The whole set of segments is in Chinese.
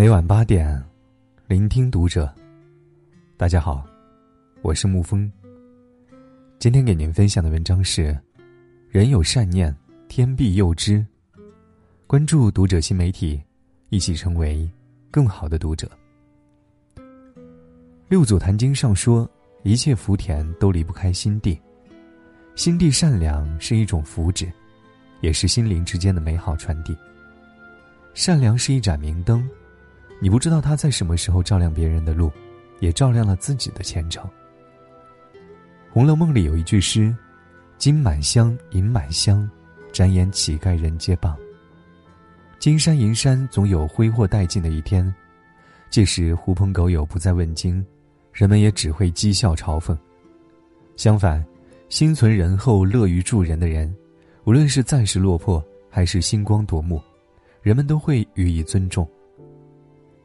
每晚八点，聆听读者。大家好，我是沐风。今天给您分享的文章是：人有善念，天必佑之。关注读者新媒体，一起成为更好的读者。六祖坛经上说，一切福田都离不开心地。心地善良是一种福祉，也是心灵之间的美好传递。善良是一盏明灯。你不知道他在什么时候照亮别人的路，也照亮了自己的前程。《红楼梦》里有一句诗：“金满箱，银满箱，展眼乞丐人皆谤。”金山银山总有挥霍殆尽的一天，届时狐朋狗友不再问津，人们也只会讥笑嘲讽。相反，心存仁厚、乐于助人的人，无论是暂时落魄，还是星光夺目，人们都会予以尊重。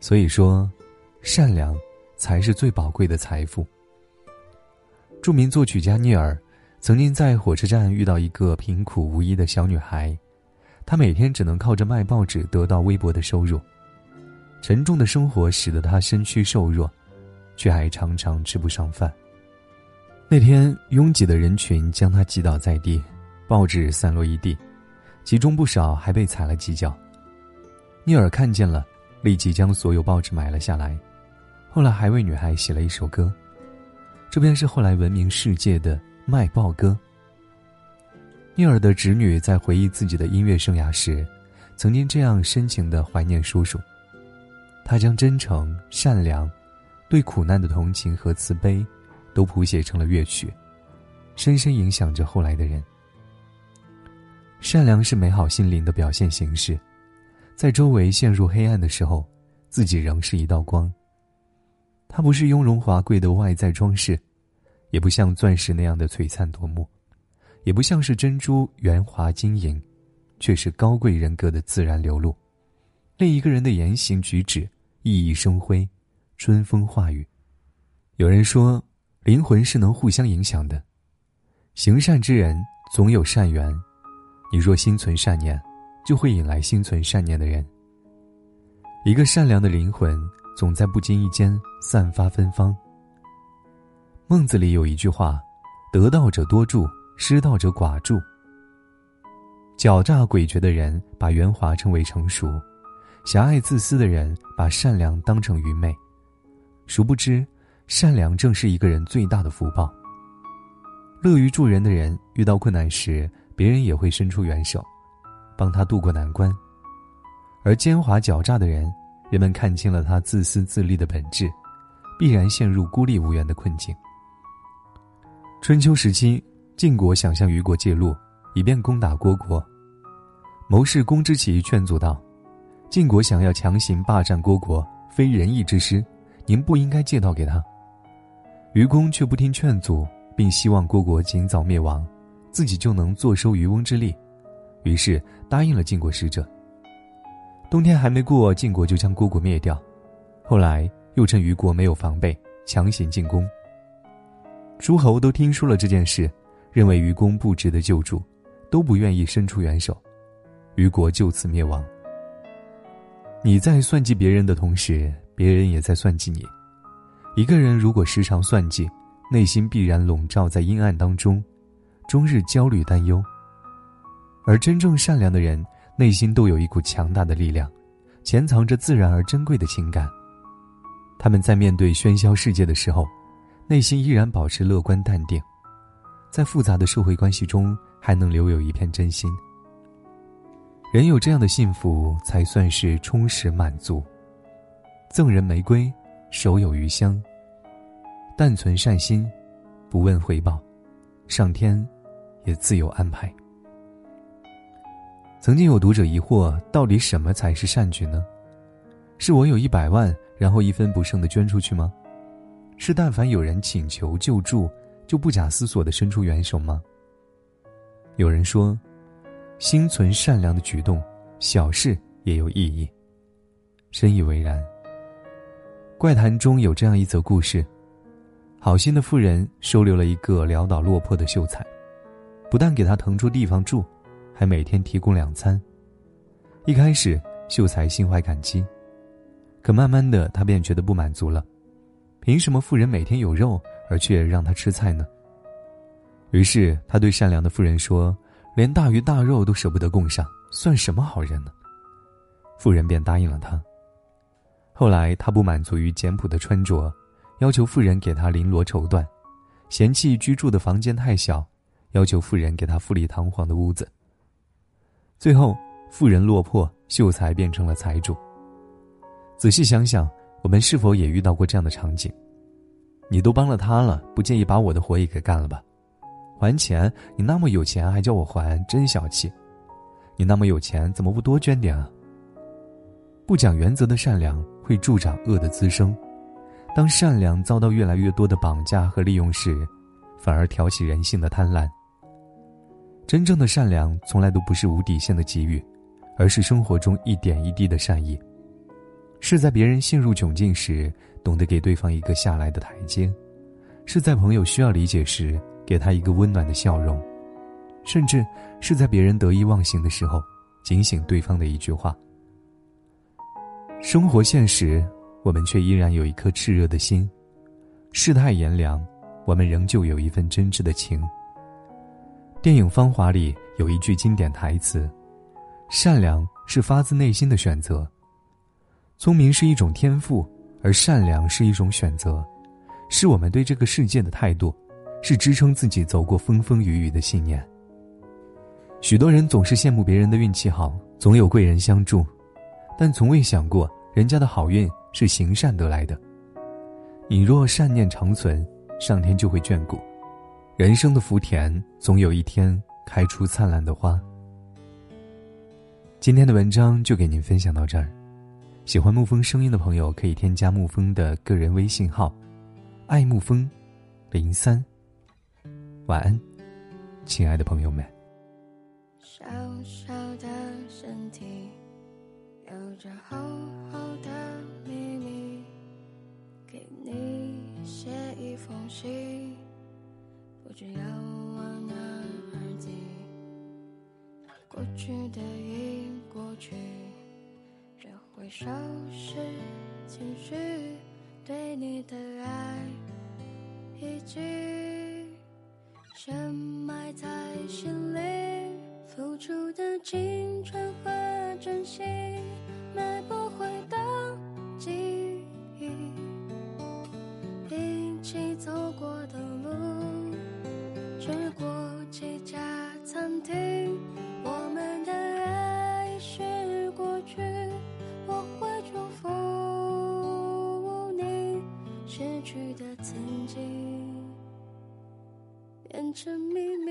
所以说，善良才是最宝贵的财富。著名作曲家聂耳曾经在火车站遇到一个贫苦无依的小女孩，她每天只能靠着卖报纸得到微薄的收入，沉重的生活使得她身躯瘦弱，却还常常吃不上饭。那天，拥挤的人群将她挤倒在地，报纸散落一地，其中不少还被踩了几脚。聂耳看见了。立即将所有报纸买了下来，后来还为女孩写了一首歌，这便是后来闻名世界的《卖报歌》。聂耳的侄女在回忆自己的音乐生涯时，曾经这样深情的怀念叔叔。他将真诚、善良、对苦难的同情和慈悲，都谱写成了乐曲，深深影响着后来的人。善良是美好心灵的表现形式。在周围陷入黑暗的时候，自己仍是一道光。它不是雍容华贵的外在装饰，也不像钻石那样的璀璨夺目，也不像是珍珠圆滑晶莹，却是高贵人格的自然流露。另一个人的言行举止熠熠生辉，春风化雨。有人说，灵魂是能互相影响的，行善之人总有善缘。你若心存善念。就会引来心存善念的人。一个善良的灵魂，总在不经意间散发芬芳。孟子里有一句话：“得道者多助，失道者寡助。”狡诈诡谲的人把圆滑称为成熟，狭隘自私的人把善良当成愚昧。殊不知，善良正是一个人最大的福报。乐于助人的人，遇到困难时，别人也会伸出援手。帮他渡过难关，而奸猾狡诈的人，人们看清了他自私自利的本质，必然陷入孤立无援的困境。春秋时期，晋国想向虞国借路，以便攻打虢国。谋士公之奇劝阻道：“晋国想要强行霸占虢国，非仁义之师，您不应该借道给他。”愚公却不听劝阻，并希望虢国尽早灭亡，自己就能坐收渔翁之利。于是答应了晋国使者。冬天还没过，晋国就将虢国灭掉。后来又趁虞国没有防备，强行进攻。诸侯都听说了这件事，认为愚公不值得救助，都不愿意伸出援手，虞国就此灭亡。你在算计别人的同时，别人也在算计你。一个人如果时常算计，内心必然笼罩在阴暗当中，终日焦虑担忧。而真正善良的人，内心都有一股强大的力量，潜藏着自然而珍贵的情感。他们在面对喧嚣世界的时候，内心依然保持乐观淡定，在复杂的社会关系中还能留有一片真心。人有这样的幸福，才算是充实满足。赠人玫瑰，手有余香。但存善心，不问回报，上天也自有安排。曾经有读者疑惑，到底什么才是善举呢？是我有一百万，然后一分不剩的捐出去吗？是但凡有人请求救助，就不假思索的伸出援手吗？有人说，心存善良的举动，小事也有意义。深以为然。怪谈中有这样一则故事：好心的妇人收留了一个潦倒落魄的秀才，不但给他腾出地方住。还每天提供两餐。一开始，秀才心怀感激，可慢慢的，他便觉得不满足了。凭什么富人每天有肉，而却让他吃菜呢？于是他对善良的富人说：“连大鱼大肉都舍不得供上，算什么好人呢？”富人便答应了他。后来他不满足于简朴的穿着，要求富人给他绫罗绸缎，嫌弃居住的房间太小，要求富人给他富丽堂皇的屋子。最后，富人落魄，秀才变成了财主。仔细想想，我们是否也遇到过这样的场景？你都帮了他了，不介意把我的活也给干了吧？还钱？你那么有钱还叫我还，真小气！你那么有钱，怎么不多捐点啊？不讲原则的善良会助长恶的滋生，当善良遭到越来越多的绑架和利用时，反而挑起人性的贪婪。真正的善良从来都不是无底线的给予，而是生活中一点一滴的善意，是在别人陷入窘境时懂得给对方一个下来的台阶，是在朋友需要理解时给他一个温暖的笑容，甚至是在别人得意忘形的时候警醒对方的一句话。生活现实，我们却依然有一颗炽热的心；世态炎凉，我们仍旧有一份真挚的情。电影《芳华》里有一句经典台词：“善良是发自内心的选择，聪明是一种天赋，而善良是一种选择，是我们对这个世界的态度，是支撑自己走过风风雨雨的信念。”许多人总是羡慕别人的运气好，总有贵人相助。但从未想过，人家的好运是行善得来的。你若善念长存，上天就会眷顾。人生的福田，总有一天开出灿烂的花。今天的文章就给您分享到这儿。喜欢沐风声音的朋友，可以添加沐风的个人微信号“爱沐风零三”。晚安，亲爱的朋友们。小小的身体。有着厚厚的秘密，给你写一封信，不知要往哪儿寄。过去的已过去，这回收拾情绪，对你的爱已经深埋在心里，付出的青春和真心。买不回的记忆，一起走过的路，吃过几家餐厅，我们的爱已是过去。我会祝福你，失去的曾经变成秘密，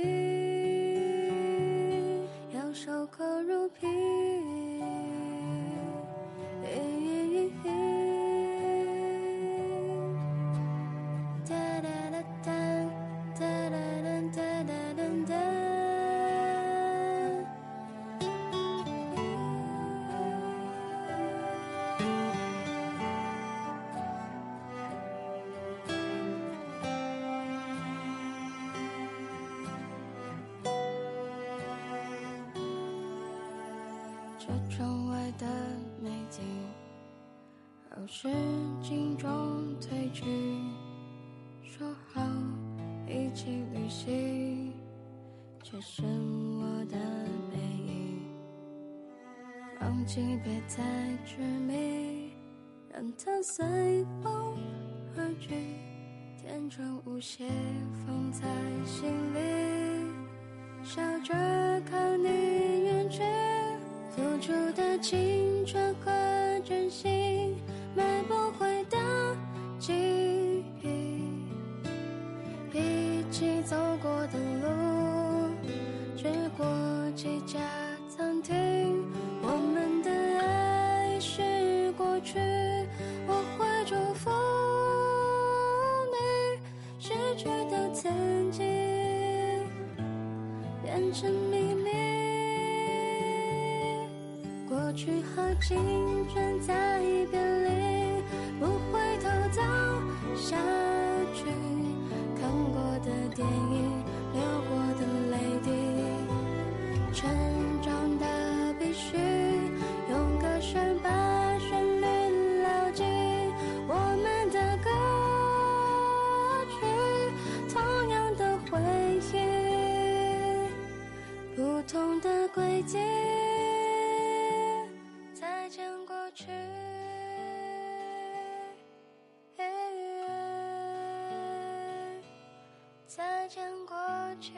的美景，后视镜中褪去。说好一起旅行，却剩我的背影。忘记别再执迷，让它随风而去，天真无邪放在心里，笑着看你走过的路，去过几家餐厅，我们的爱是过去，我会祝福你，失去的曾经变成秘密。过去和青春在别离，不回头走下去，看过的电影，再见过去。